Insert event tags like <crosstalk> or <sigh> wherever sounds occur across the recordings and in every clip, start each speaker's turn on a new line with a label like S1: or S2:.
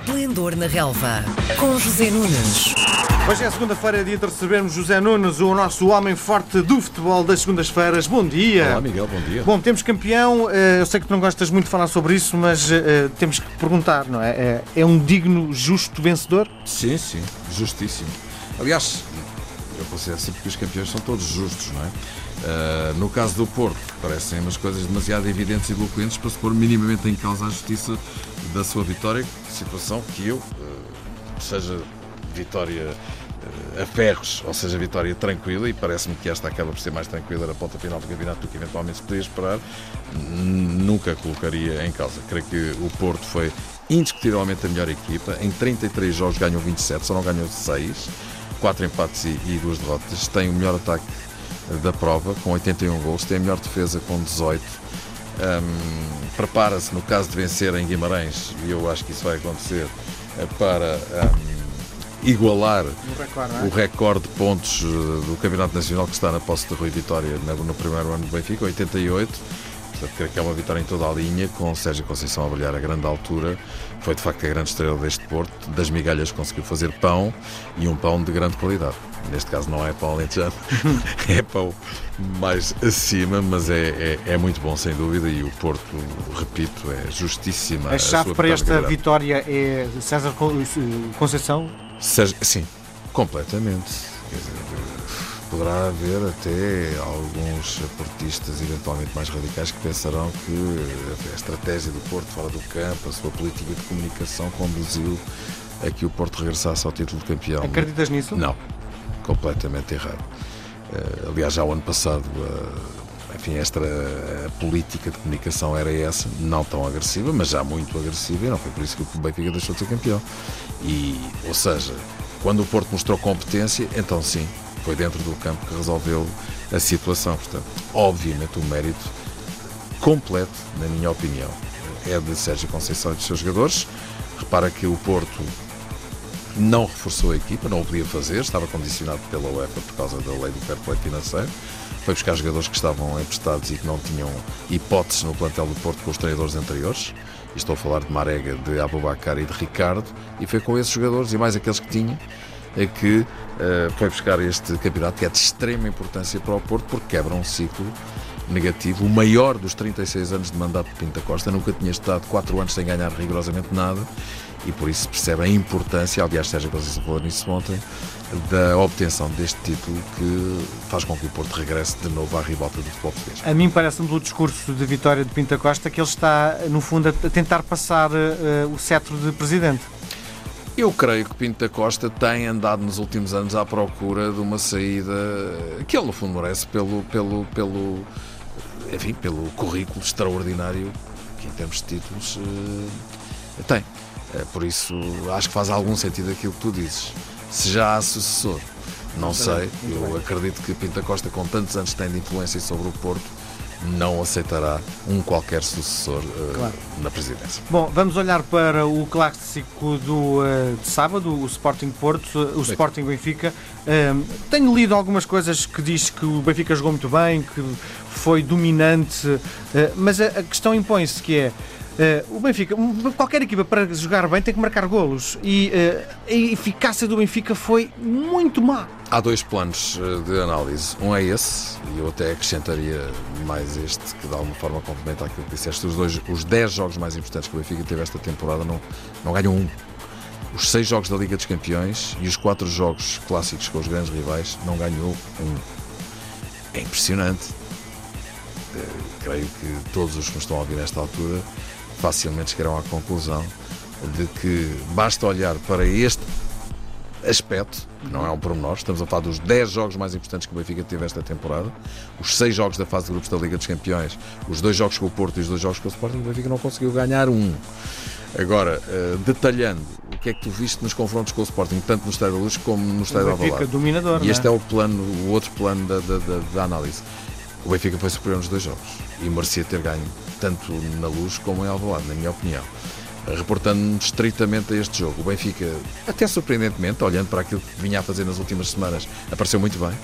S1: Esplendor na Relva, com José Nunes.
S2: Hoje é segunda-feira, dia de recebermos José Nunes, o nosso homem forte do futebol das segundas-feiras. Bom dia.
S3: Olá, Miguel, bom dia.
S2: Bom, temos campeão. eh, Eu sei que tu não gostas muito de falar sobre isso, mas eh, temos que perguntar, não é? É- É um digno, justo vencedor?
S3: Sim, sim, justíssimo. Aliás, eu considero sempre que os campeões são todos justos, não é? Ah, no caso do Porto, parecem umas coisas demasiado evidentes e eloquentes para se pôr minimamente em causa a justiça da sua vitória, situação que eu, ah, seja vitória ah, a ferros, ou seja, vitória tranquila, e parece-me que esta acaba por ser mais tranquila na ponta final do campeonato do que eventualmente se podia esperar, nunca colocaria em causa. Creio que o Porto foi indiscutivelmente a melhor equipa, em 33 jogos ganhou 27, só não ganhou 6, 4 empates e, e 2 derrotas, tem o melhor ataque da prova, com 81 gols, tem a melhor defesa com 18. Hum, Prepara-se, no caso de vencer em Guimarães, e eu acho que isso vai acontecer, eh, para hum, igualar
S2: No recorde, é?
S3: o recorde de pontos eh, do Campeonato Nacional que está na posse de Rui Vitória no primeiro ano do Benfica, 88. Portanto, creio que é uma vitória em toda a linha, com Sérgio Conceição a brilhar a grande altura. Foi de facto a grande estrela deste Porto. Das migalhas conseguiu fazer pão e um pão de grande qualidade. Neste caso não é pão alentejano, <laughs> é pão mais acima, mas é, é, é muito bom sem dúvida. E o Porto, repito, é justíssima.
S2: A chave
S3: sua
S2: para esta vitória é César Con- Conceição?
S3: Seja, sim, completamente. Quer dizer, poderá haver até alguns portistas eventualmente mais radicais que pensarão que a estratégia do Porto fora do campo, a sua política de comunicação conduziu a que o Porto regressasse ao título de campeão.
S2: Acreditas nisso?
S3: Não, completamente errado. Eh, aliás, já o ano passado, eh, enfim, esta política de comunicação era essa, não tão agressiva, mas já muito agressiva, e não foi por isso que o Benfica deixou de ser campeão. E, ou seja, quando o Porto mostrou competência, então sim, foi dentro do campo que resolveu a situação. Portanto, obviamente, o mérito completo, na minha opinião, é de Sérgio Conceição e dos seus jogadores. Repara que o Porto não reforçou a equipa, não o podia fazer, estava condicionado pela UEFA por causa da lei do fair play financeiro. Foi buscar jogadores que estavam emprestados e que não tinham hipóteses no plantel do Porto com os treinadores anteriores. E estou a falar de Marega, de Abubacar e de Ricardo. E foi com esses jogadores e mais aqueles que tinha é que eh, foi buscar este campeonato que é de extrema importância para o Porto porque quebra um ciclo negativo, o maior dos 36 anos de mandato de Pinta Costa, nunca tinha estado 4 anos sem ganhar rigorosamente nada e por isso se percebe a importância, aliás Sérgio Conceição falou nisso ontem, da obtenção deste título que faz com que o Porto regresse de novo à ribalta do futebol português.
S2: A mim parece-me pelo discurso de vitória de Pinta Costa que ele está, no fundo, a tentar passar eh, o cetro de presidente.
S3: Eu creio que Pinto da Costa tem andado nos últimos anos à procura de uma saída que ele no fundo merece pelo, pelo, pelo, enfim, pelo currículo extraordinário que em termos de títulos eh, tem. Eh, Por isso acho que faz algum sentido aquilo que tu dizes. Se já há sucessor, não sei. Eu acredito que Pinto da Costa, com tantos anos que tem de influência sobre o Porto, não aceitará um qualquer sucessor eh,
S2: Claro.
S3: na presidência.
S2: Bom, vamos olhar para o clássico do, eh, de sábado, o Sporting Porto, o Sporting Benfica. Eh, tenho lido algumas coisas que diz que o Benfica jogou muito bem, que foi dominante, eh, mas a, a questão impõe-se que é eh, o Benfica, qualquer equipa para jogar bem tem que marcar golos e eh, a eficácia do Benfica foi muito má.
S3: Há dois planos eh, de análise. Um é esse, e eu até acrescentaria mais este, que de alguma forma complementa aquilo que disseste. Os, dois, os 10 jogos mais importantes que o Benfica teve esta temporada não, não ganham um. Os 6 jogos da Liga dos Campeões e os 4 jogos clássicos com os grandes rivais não ganhou um. É impressionante. Eh, creio que todos os que me estão a ouvir nesta altura facilmente chegarão à conclusão de que basta olhar para este aspecto, que não é um pormenor, estamos a falar dos 10 jogos mais importantes que o Benfica teve esta temporada, os 6 jogos da fase de grupos da Liga dos Campeões, os dois jogos com o Porto e os dois jogos com o Sporting, o Benfica não conseguiu ganhar um. Agora, eh, detalhando, o que é que tu viste nos confrontos com o Sporting, tanto no Estádio da Luz como no Estádio da
S2: Benfica
S3: Alvalade?
S2: dominador,
S3: E este
S2: não
S3: é o plano, o outro plano da, da, da- da análise. O Benfica foi superior nos dois jogos e merecia ter ganho, tanto na luz como em Alvalade, na minha opinião. Reportando-nos estritamente a este jogo, o Benfica, até surpreendentemente, olhando para aquilo que vinha a fazer nas últimas semanas, apareceu muito bem,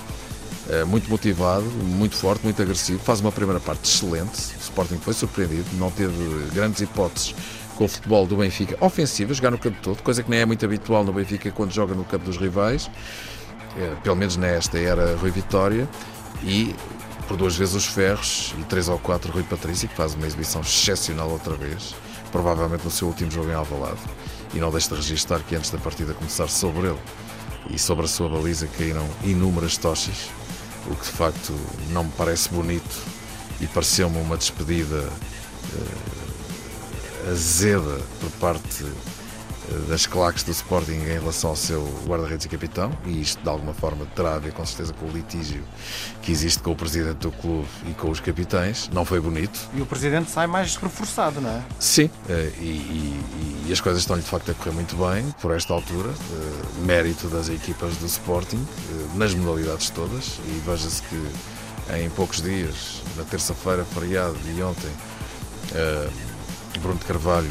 S3: eh, muito motivado, muito forte, muito agressivo, faz uma primeira parte excelente. O Sporting foi surpreendido, não teve grandes hipóteses com o futebol do Benfica ofensiva, jogar no campo todo, coisa que nem é muito habitual no Benfica quando joga no campo dos rivais, eh, pelo menos nesta era Rui Vitória, e por duas vezes os Ferros e três ou quatro Rui Patrício, que faz uma exibição excepcional outra vez, provavelmente no seu último jogo em Alvalade. E não deixe de registrar que antes da partida começar sobre ele e sobre a sua baliza caíram inúmeras tochas, o que de facto não me parece bonito e pareceu-me uma despedida uh, azeda por parte das claques do Sporting em relação ao seu guarda-redes e capitão, e isto de alguma forma terá a ver com certeza com o litígio que existe com o presidente do clube e com os capitães. Não foi bonito.
S2: E o presidente sai mais reforçado, não é?
S3: Sim, eh, e, e, e as coisas estão-lhe de facto a correr muito bem por esta altura. Eh, mérito das equipas do Sporting, eh, nas modalidades todas, e veja-se que em poucos dias, na terça-feira, feriado e ontem, Bruno de Carvalho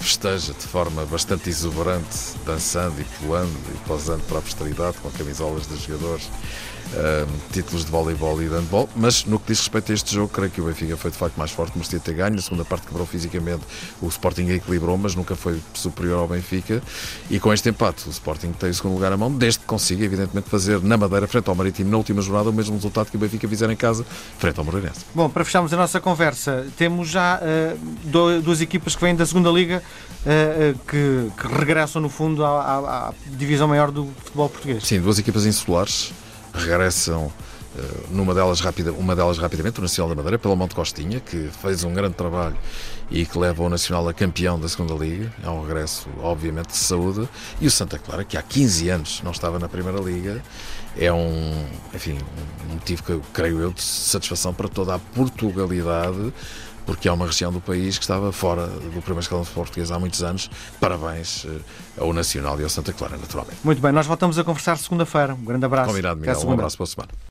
S3: festeja de forma bastante exuberante, dançando e pulando e posando para a posteridade com camisolas dos jogadores títulos de voleibol e de handball, mas no que diz respeito a este jogo, creio que o Benfica foi de facto mais forte, merecia ter ganho. Na segunda parte quebrou fisicamente, o Sporting equilibrou, mas nunca foi superior ao Benfica. E com este empate, o Sporting tem o segundo lugar à mão, desde que consiga, evidentemente, fazer na Madeira, frente ao Marítimo, na última jornada, o mesmo resultado que o Benfica fizer em casa, frente ao Moreirense.
S2: Bom, para fecharmos a nossa conversa, temos já uh, duas equipas que vêm da segunda Liga uh, que, que, regressam, no fundo, à, à, à divisão maior do futebol português.
S3: Sim, duas equipas insulares regressam numa delas rapida, uma delas rapidamente, o Nacional da Madeira, pela Monte Costinha, que fez um grande trabalho e que leva o Nacional a campeão da segunda Liga, é um regresso, obviamente, de saúde, e o Santa Clara, que há 15 anos não estava na Primeira Liga, é um, enfim, um motivo que, creio eu, de satisfação para toda a Portugalidade, porque é uma região do país que estava fora do primeiro escalão português há muitos anos. Parabéns eh, ao Nacional e ao Santa Clara, naturalmente.
S2: Muito bem, nós voltamos a conversar segunda-feira. Um grande abraço.
S3: Combinado, Miguel. Um abraço para a semana.